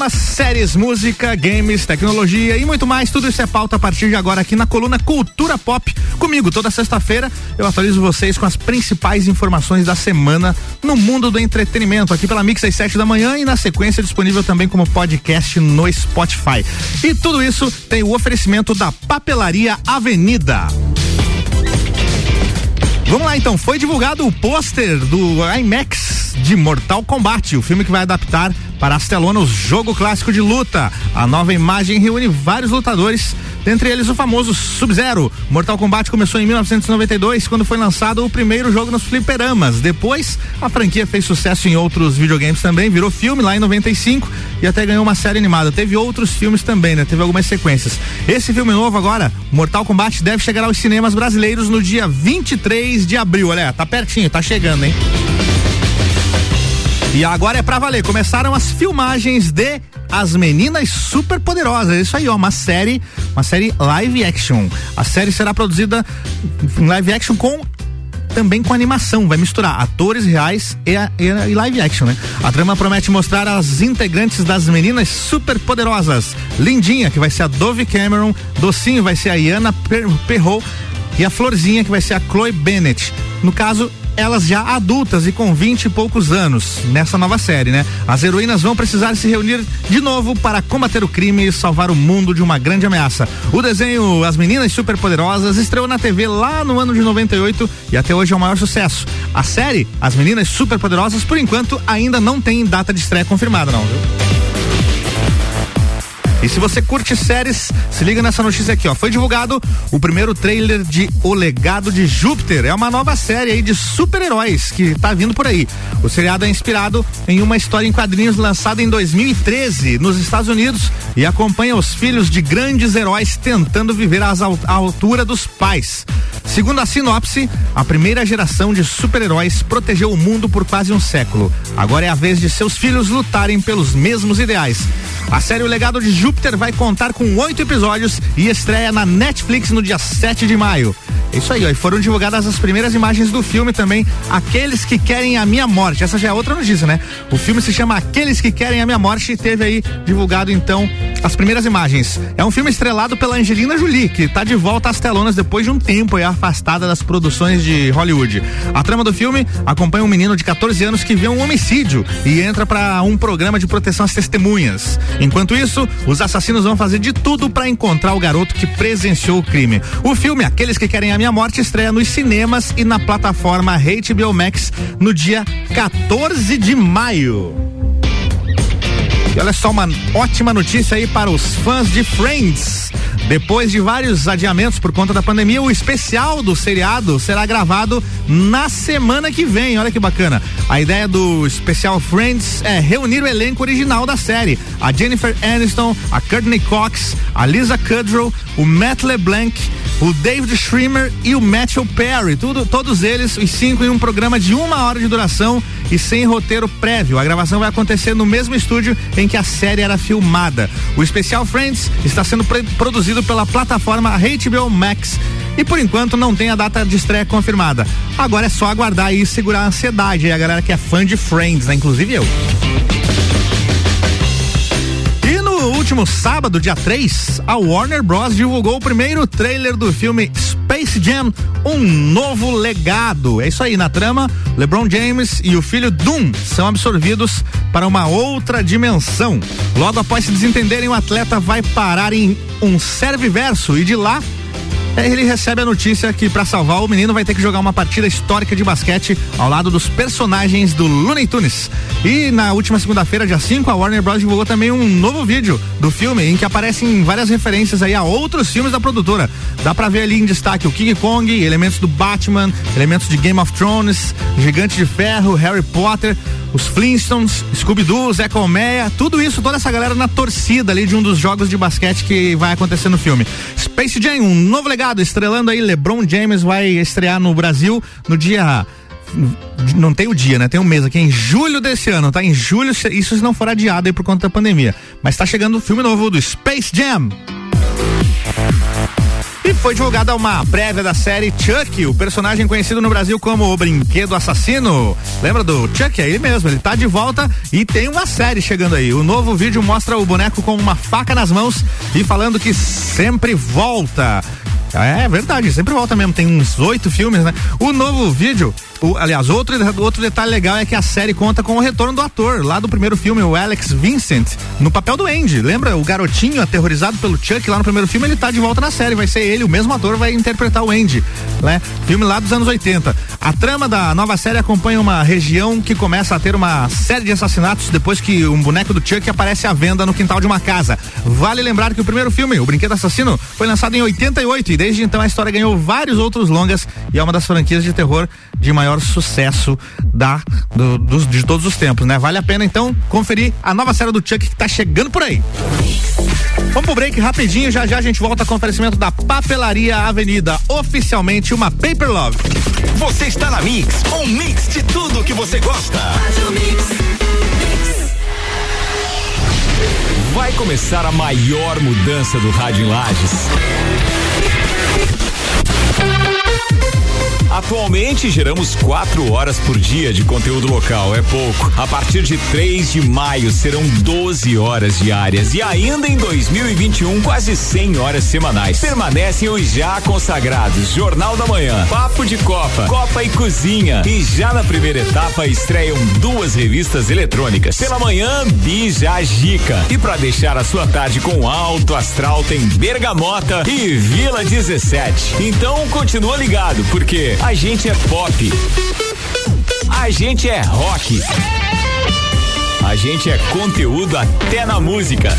Cinema, séries, música, games, tecnologia e muito mais. Tudo isso é pauta a partir de agora aqui na coluna Cultura Pop. Comigo, toda sexta-feira, eu atualizo vocês com as principais informações da semana no mundo do entretenimento, aqui pela Mix às 7 da manhã e na sequência disponível também como podcast no Spotify. E tudo isso tem o oferecimento da Papelaria Avenida. Vamos lá então, foi divulgado o pôster do IMAX de Mortal Kombat, o filme que vai adaptar para as telonas o jogo clássico de luta. A nova imagem reúne vários lutadores Dentre eles o famoso Sub-Zero. Mortal Kombat começou em 1992, quando foi lançado o primeiro jogo nos fliperamas. Depois, a franquia fez sucesso em outros videogames também, virou filme lá em 95 e até ganhou uma série animada. Teve outros filmes também, né? Teve algumas sequências. Esse filme novo agora, Mortal Kombat, deve chegar aos cinemas brasileiros no dia 23 de abril. Olha, tá pertinho, tá chegando, hein? E agora é pra valer. Começaram as filmagens de As Meninas Superpoderosas. Isso aí, ó, uma série, uma série live action. A série será produzida em live action com também com animação, vai misturar atores reais e, a, e, live action, né? A trama promete mostrar as integrantes das meninas superpoderosas. Lindinha, que vai ser a Dove Cameron, Docinho vai ser a Iana Perrot e a Florzinha, que vai ser a Chloe Bennett. No caso, elas já adultas e com 20 e poucos anos nessa nova série, né? As heroínas vão precisar se reunir de novo para combater o crime e salvar o mundo de uma grande ameaça. O desenho As Meninas Superpoderosas estreou na TV lá no ano de 98 e até hoje é o maior sucesso. A série As Meninas Superpoderosas, por enquanto, ainda não tem data de estreia confirmada, não, viu? E se você curte séries, se liga nessa notícia aqui, ó. Foi divulgado o primeiro trailer de O Legado de Júpiter. É uma nova série aí de super-heróis que tá vindo por aí. O seriado é inspirado em uma história em quadrinhos lançada em 2013 nos Estados Unidos e acompanha os filhos de grandes heróis tentando viver à altura dos pais. Segundo a sinopse, a primeira geração de super-heróis protegeu o mundo por quase um século. Agora é a vez de seus filhos lutarem pelos mesmos ideais. A série O Legado de Júpiter vai contar com oito episódios e estreia na Netflix no dia 7 de maio. Isso aí, ó, e foram divulgadas as primeiras imagens do filme também, Aqueles que Querem a Minha Morte. Essa já é outra notícia, né? O filme se chama Aqueles que Querem a Minha Morte e teve aí divulgado então as primeiras imagens. É um filme estrelado pela Angelina Jolie, que está de volta às telonas depois de um tempo aí afastada das produções de Hollywood. A trama do filme acompanha um menino de 14 anos que vê um homicídio e entra para um programa de proteção às testemunhas. Enquanto isso, os assassinos vão fazer de tudo para encontrar o garoto que presenciou o crime. O filme Aqueles que Querem a Minha Morte estreia nos cinemas e na plataforma HBO Max no dia 14 de maio. E olha só uma ótima notícia aí para os fãs de Friends. Depois de vários adiamentos por conta da pandemia, o especial do seriado será gravado na semana que vem. Olha que bacana. A ideia do especial Friends é reunir o elenco original da série: a Jennifer Aniston, a Courtney Cox, a Lisa Kudrow, o Matt LeBlanc, o David Schwimmer e o Matthew Perry. Tudo, todos eles, os cinco, em um programa de uma hora de duração e sem roteiro prévio. A gravação vai acontecer no mesmo estúdio em que a série era filmada. O especial Friends está sendo produzido pela plataforma HBO Max e por enquanto não tem a data de estreia confirmada. Agora é só aguardar e segurar a ansiedade a galera que é fã de Friends, né? Inclusive eu. No último sábado, dia 3, a Warner Bros. divulgou o primeiro trailer do filme Space Jam, um novo legado. É isso aí, na trama, LeBron James e o filho Doom são absorvidos para uma outra dimensão. Logo após se desentenderem, o atleta vai parar em um serviverso e de lá ele recebe a notícia que para salvar o menino vai ter que jogar uma partida histórica de basquete ao lado dos personagens do Looney Tunes. E na última segunda-feira, dia 5, a Warner Bros. divulgou também um novo vídeo do filme em que aparecem várias referências aí a outros filmes da produtora. Dá pra ver ali em destaque o King Kong, elementos do Batman, elementos de Game of Thrones, Gigante de Ferro, Harry Potter, os Flintstones, Scooby-Doo, Zé Colmeia, tudo isso, toda essa galera na torcida ali de um dos jogos de basquete que vai acontecer no filme. Space Jam, um novo legado, estrelando aí LeBron James vai estrear no Brasil no dia não tem o dia, né? Tem um mês aqui em julho desse ano, tá? Em julho, isso não for adiado aí por conta da pandemia. Mas tá chegando o filme novo do Space Jam. Foi divulgada uma prévia da série Chuck, o personagem conhecido no Brasil como o Brinquedo Assassino. Lembra do Chuck? É ele mesmo, ele tá de volta e tem uma série chegando aí. O novo vídeo mostra o boneco com uma faca nas mãos e falando que sempre volta. É verdade, sempre volta mesmo. Tem uns oito filmes, né? O novo vídeo o, aliás, outro, outro detalhe legal é que a série conta com o retorno do ator, lá do primeiro filme, o Alex Vincent, no papel do Andy. Lembra? O garotinho aterrorizado pelo Chuck lá no primeiro filme, ele tá de volta na série. Vai ser ele, o mesmo ator, vai interpretar o Andy, né? Filme lá dos anos 80. A trama da nova série acompanha uma região que começa a ter uma série de assassinatos depois que um boneco do Chuck aparece à venda no quintal de uma casa. Vale lembrar que o primeiro filme, O Brinquedo Assassino, foi lançado em 88 e desde então a história ganhou vários outros longas e é uma das franquias de terror de maior sucesso da, do, dos, de todos os tempos, né? Vale a pena então conferir a nova série do Chuck que tá chegando por aí. Vamos pro break rapidinho, já já a gente volta com o oferecimento da Papelaria Avenida, oficialmente uma Paper Love. Você está na Mix, um mix de tudo que você gosta. Vai começar a maior mudança do rádio em Lages Atualmente geramos quatro horas por dia de conteúdo local, é pouco. A partir de 3 de maio serão 12 horas diárias e ainda em 2021 quase 100 horas semanais. Permanecem os já consagrados Jornal da Manhã, Papo de Copa, Copa e Cozinha e já na primeira etapa estreiam duas revistas eletrônicas. Pela manhã, Bija Gica e para deixar a sua tarde com alto astral tem Bergamota e Vila 17. Então continua ligado porque a gente é pop. A gente é rock. A gente é conteúdo até na música.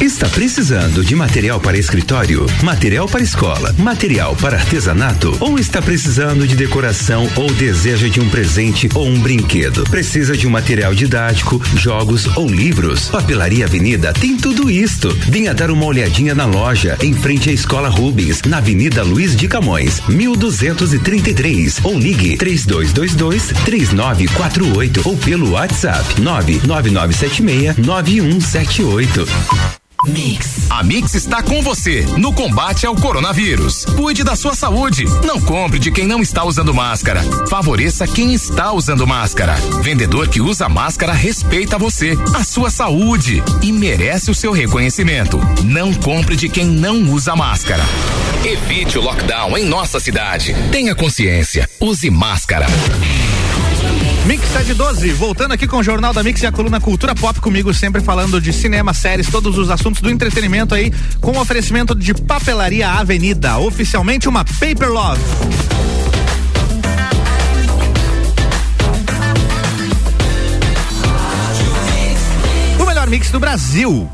Está precisando de material para escritório, material para escola, material para artesanato ou está precisando de decoração ou deseja de um presente ou um brinquedo? Precisa de um material didático, jogos ou livros? Papelaria Avenida tem tudo isto. Venha dar uma olhadinha na loja em frente à Escola Rubens, na Avenida Luiz de Camões, 1233 ou ligue 3222 3948 ou pelo WhatsApp 99976 9178. Mix. A Mix está com você no combate ao coronavírus. Cuide da sua saúde. Não compre de quem não está usando máscara. Favoreça quem está usando máscara. Vendedor que usa máscara respeita você, a sua saúde e merece o seu reconhecimento. Não compre de quem não usa máscara. Evite o lockdown em nossa cidade. Tenha consciência. Use máscara. Mix 712, voltando aqui com o Jornal da Mix e a coluna Cultura Pop comigo, sempre falando de cinema, séries, todos os assuntos do entretenimento aí, com oferecimento de Papelaria Avenida, oficialmente uma Paper Love. O melhor mix do Brasil.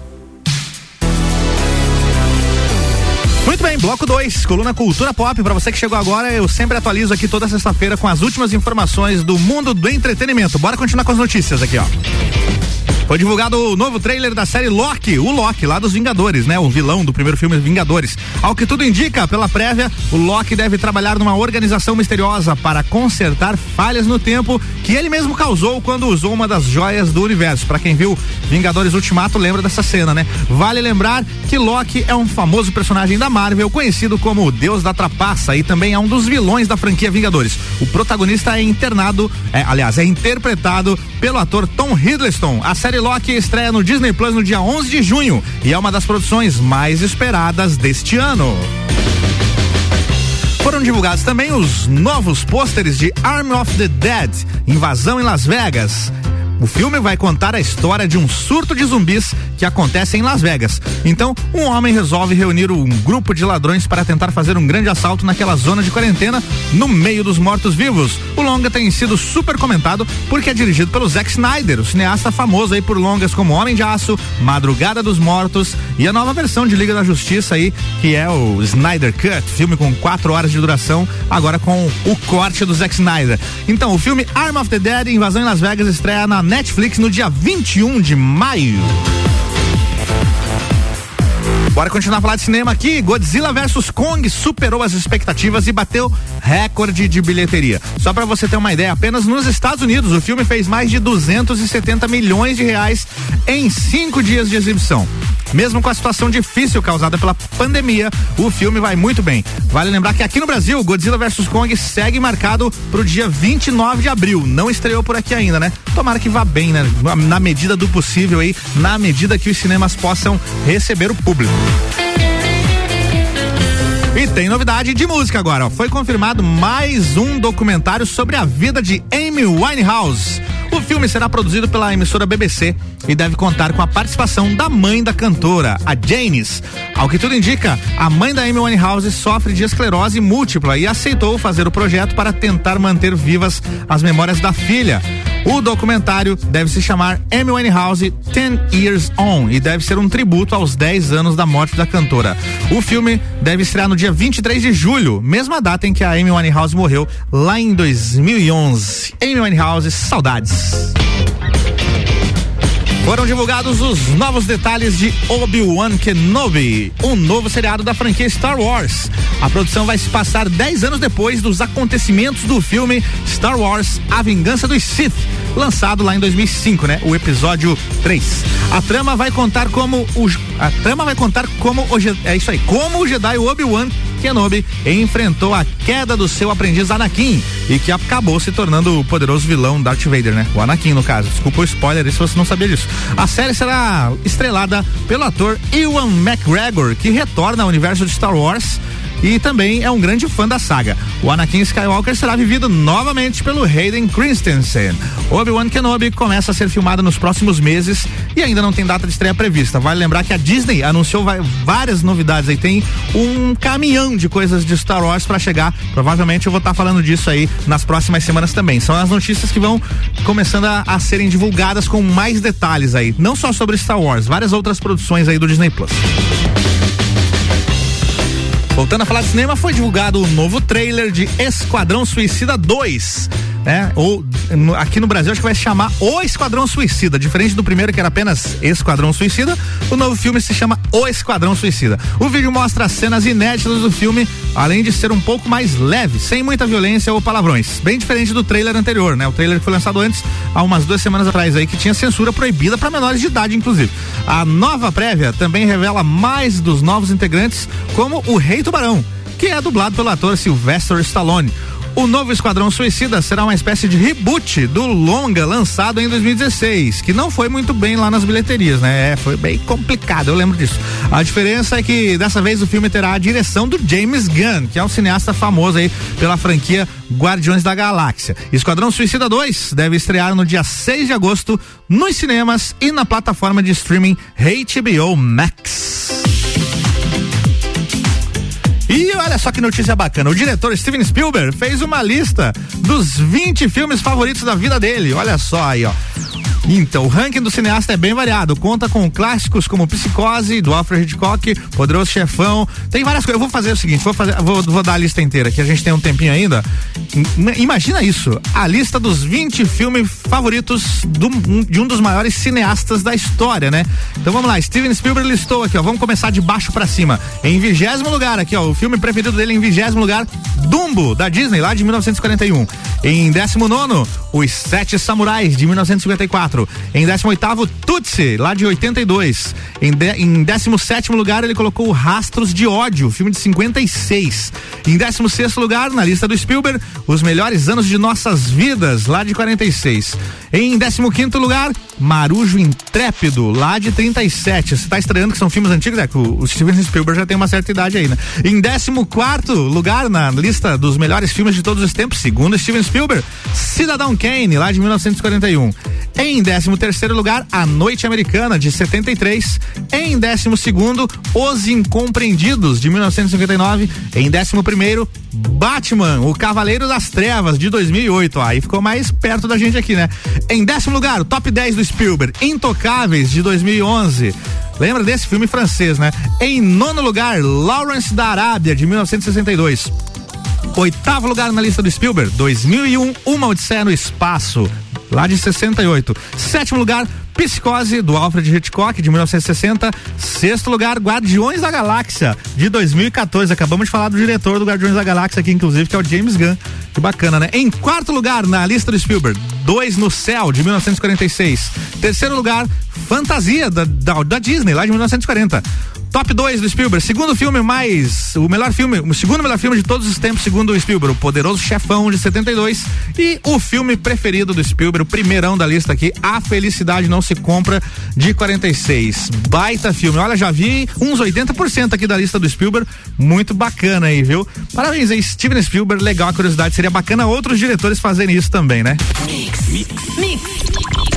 Bem, bloco 2, coluna Cultura Pop. Para você que chegou agora, eu sempre atualizo aqui toda sexta-feira com as últimas informações do mundo do entretenimento. Bora continuar com as notícias aqui, ó. Foi divulgado o novo trailer da série Loki, o Loki, lá dos Vingadores, né? O vilão do primeiro filme Vingadores. Ao que tudo indica, pela prévia, o Loki deve trabalhar numa organização misteriosa para consertar falhas no tempo que ele mesmo causou quando usou uma das joias do universo. Para quem viu Vingadores Ultimato, lembra dessa cena, né? Vale lembrar que Loki é um famoso personagem da Marvel, conhecido como o Deus da Trapaça e também é um dos vilões da franquia Vingadores. O protagonista é internado, é, aliás, é interpretado pelo ator Tom Hiddleston. A série Loki estreia no Disney Plus no dia 11 de junho e é uma das produções mais esperadas deste ano. Foram divulgados também os novos pôsteres de Army of the Dead, Invasão em Las Vegas. O filme vai contar a história de um surto de zumbis que acontece em Las Vegas. Então, um homem resolve reunir um grupo de ladrões para tentar fazer um grande assalto naquela zona de quarentena no meio dos mortos-vivos. O longa tem sido super comentado porque é dirigido pelo Zack Snyder, o cineasta famoso aí por longas como Homem de Aço, Madrugada dos Mortos e a nova versão de Liga da Justiça aí, que é o Snyder Cut, filme com quatro horas de duração, agora com o corte do Zack Snyder. Então, o filme Arm of the Dead, Invasão em Las Vegas, estreia na Netflix no dia 21 de maio. Bora continuar a falar de cinema aqui. Godzilla vs Kong superou as expectativas e bateu recorde de bilheteria. Só para você ter uma ideia, apenas nos Estados Unidos o filme fez mais de 270 milhões de reais em cinco dias de exibição. Mesmo com a situação difícil causada pela pandemia, o filme vai muito bem. Vale lembrar que aqui no Brasil, Godzilla vs Kong segue marcado para o dia 29 de abril. Não estreou por aqui ainda, né? Tomara que vá bem, né? Na medida do possível aí, na medida que os cinemas possam receber o público. E tem novidade de música agora. Foi confirmado mais um documentário sobre a vida de Amy Winehouse. O filme será produzido pela emissora BBC e deve contar com a participação da mãe da cantora, a Janis. Ao que tudo indica, a mãe da Amy Winehouse sofre de esclerose múltipla e aceitou fazer o projeto para tentar manter vivas as memórias da filha. O documentário deve se chamar Amy Winehouse 10 Years On e deve ser um tributo aos 10 anos da morte da cantora. O filme deve estrear no dia 23 de julho, mesma data em que a Amy Winehouse morreu lá em 2011. Amy Winehouse, saudades. Foram divulgados os novos detalhes de Obi-Wan Kenobi, um novo seriado da franquia Star Wars. A produção vai se passar 10 anos depois dos acontecimentos do filme Star Wars A Vingança dos Sith, lançado lá em 2005, né? O episódio 3. A trama vai contar como o a trama vai contar como o é isso aí, como o Jedi Obi-Wan Kenobi enfrentou a queda do seu aprendiz Anakin e que acabou se tornando o poderoso vilão Darth Vader, né? O Anakin, no caso. Desculpa o spoiler se você não sabia disso. A série será estrelada pelo ator Ewan McGregor, que retorna ao universo de Star Wars e também é um grande fã da saga. O Anakin Skywalker será vivido novamente pelo Hayden Christensen. Obi-Wan Kenobi começa a ser filmado nos próximos meses e ainda não tem data de estreia prevista. Vale lembrar que a Disney anunciou várias novidades aí, tem um caminhão de coisas de Star Wars para chegar. Provavelmente eu vou estar tá falando disso aí nas próximas semanas também. São as notícias que vão começando a, a serem divulgadas com mais detalhes aí, não só sobre Star Wars, várias outras produções aí do Disney Plus. Voltando a falar de cinema, foi divulgado o novo trailer de Esquadrão Suicida 2 né? Ou no, aqui no Brasil acho que vai se chamar O Esquadrão Suicida, diferente do primeiro que era apenas Esquadrão Suicida, o novo filme se chama O Esquadrão Suicida. O vídeo mostra cenas inéditas do filme, além de ser um pouco mais leve, sem muita violência ou palavrões, bem diferente do trailer anterior, né? O trailer que foi lançado antes, há umas duas semanas atrás aí, que tinha censura proibida para menores de idade, inclusive. A nova prévia também revela mais dos novos integrantes, como o Rei Tubarão, que é dublado pelo ator Sylvester Stallone. O novo Esquadrão Suicida será uma espécie de reboot do longa lançado em 2016, que não foi muito bem lá nas bilheterias, né? É, foi bem complicado, eu lembro disso. A diferença é que dessa vez o filme terá a direção do James Gunn, que é um cineasta famoso aí pela franquia Guardiões da Galáxia. Esquadrão Suicida 2 deve estrear no dia 6 de agosto nos cinemas e na plataforma de streaming HBO Max. Olha só que notícia bacana. O diretor Steven Spielberg fez uma lista dos 20 filmes favoritos da vida dele. Olha só aí, ó. Então, o ranking do cineasta é bem variado. Conta com clássicos como Psicose, do Alfred Hitchcock, Poderoso Chefão. Tem várias coisas. Eu vou fazer o seguinte: vou, fazer, vou, vou dar a lista inteira, que a gente tem um tempinho ainda. Imagina isso: a lista dos 20 filmes favoritos do, de um dos maiores cineastas da história, né? Então vamos lá: Steven Spielberg listou aqui, ó. Vamos começar de baixo para cima. Em vigésimo lugar, aqui, ó. O filme preferido dele em vigésimo lugar: Dumbo, da Disney, lá de 1941. Em décimo nono, Os Sete Samurais, de 1954. Em 18º, Tutsi, lá de 82. Em, de, em 17 lugar, ele colocou Rastros de Ódio, filme de 56. Em 16 lugar, na lista do Spielberg, Os Melhores Anos de Nossas Vidas, lá de 46. Em 15 lugar, Marujo Intrépido, lá de 37. Você está estranhando que são filmes antigos? É que o, o Steven Spielberg já tem uma certa idade aí, né? Em 14 lugar, na lista dos melhores filmes de todos os tempos, segundo Steven Spielberg, Cidadão Kane, lá de 1941. Em 13 terceiro lugar, A Noite Americana, de 73. Em 12 segundo, Os Incompreendidos, de 1959. Em 11 primeiro, Batman, o Cavaleiro das Trevas, de 2008. Aí ficou mais perto da gente aqui, né? Em décimo lugar, o top 10 do Spielberg, Intocáveis, de 2011. Lembra desse filme francês, né? Em nono lugar, Lawrence da Arábia, de 1962. Oitavo lugar na lista do Spielberg, 2001, Uma Odisseia no Espaço. Lá de 68. Sétimo lugar, Psicose, do Alfred Hitchcock, de 1960. Sexto lugar, Guardiões da Galáxia, de 2014. Acabamos de falar do diretor do Guardiões da Galáxia aqui, inclusive, que é o James Gunn. Que bacana, né? Em quarto lugar, na lista do Spielberg, Dois no Céu, de 1946. Terceiro lugar, Fantasia, da, da, da Disney, lá de 1940. Top 2 do Spielberg, segundo filme mais. O melhor filme, o segundo melhor filme de todos os tempos, segundo o Spielberg, O Poderoso Chefão de 72. E o filme preferido do Spielberg, o primeirão da lista aqui, A Felicidade Não Se Compra, de 46. Baita filme. Olha, já vi uns 80% aqui da lista do Spielberg. Muito bacana aí, viu? Parabéns aí, Steven Spielberg. Legal a curiosidade. Seria bacana outros diretores fazerem isso também, né? Mix. Mix. Mix.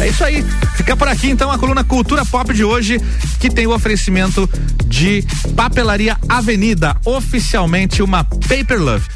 É isso aí. Fica por aqui então a coluna Cultura Pop de hoje, que tem o oferecimento de Papelaria Avenida, oficialmente uma Paper Love.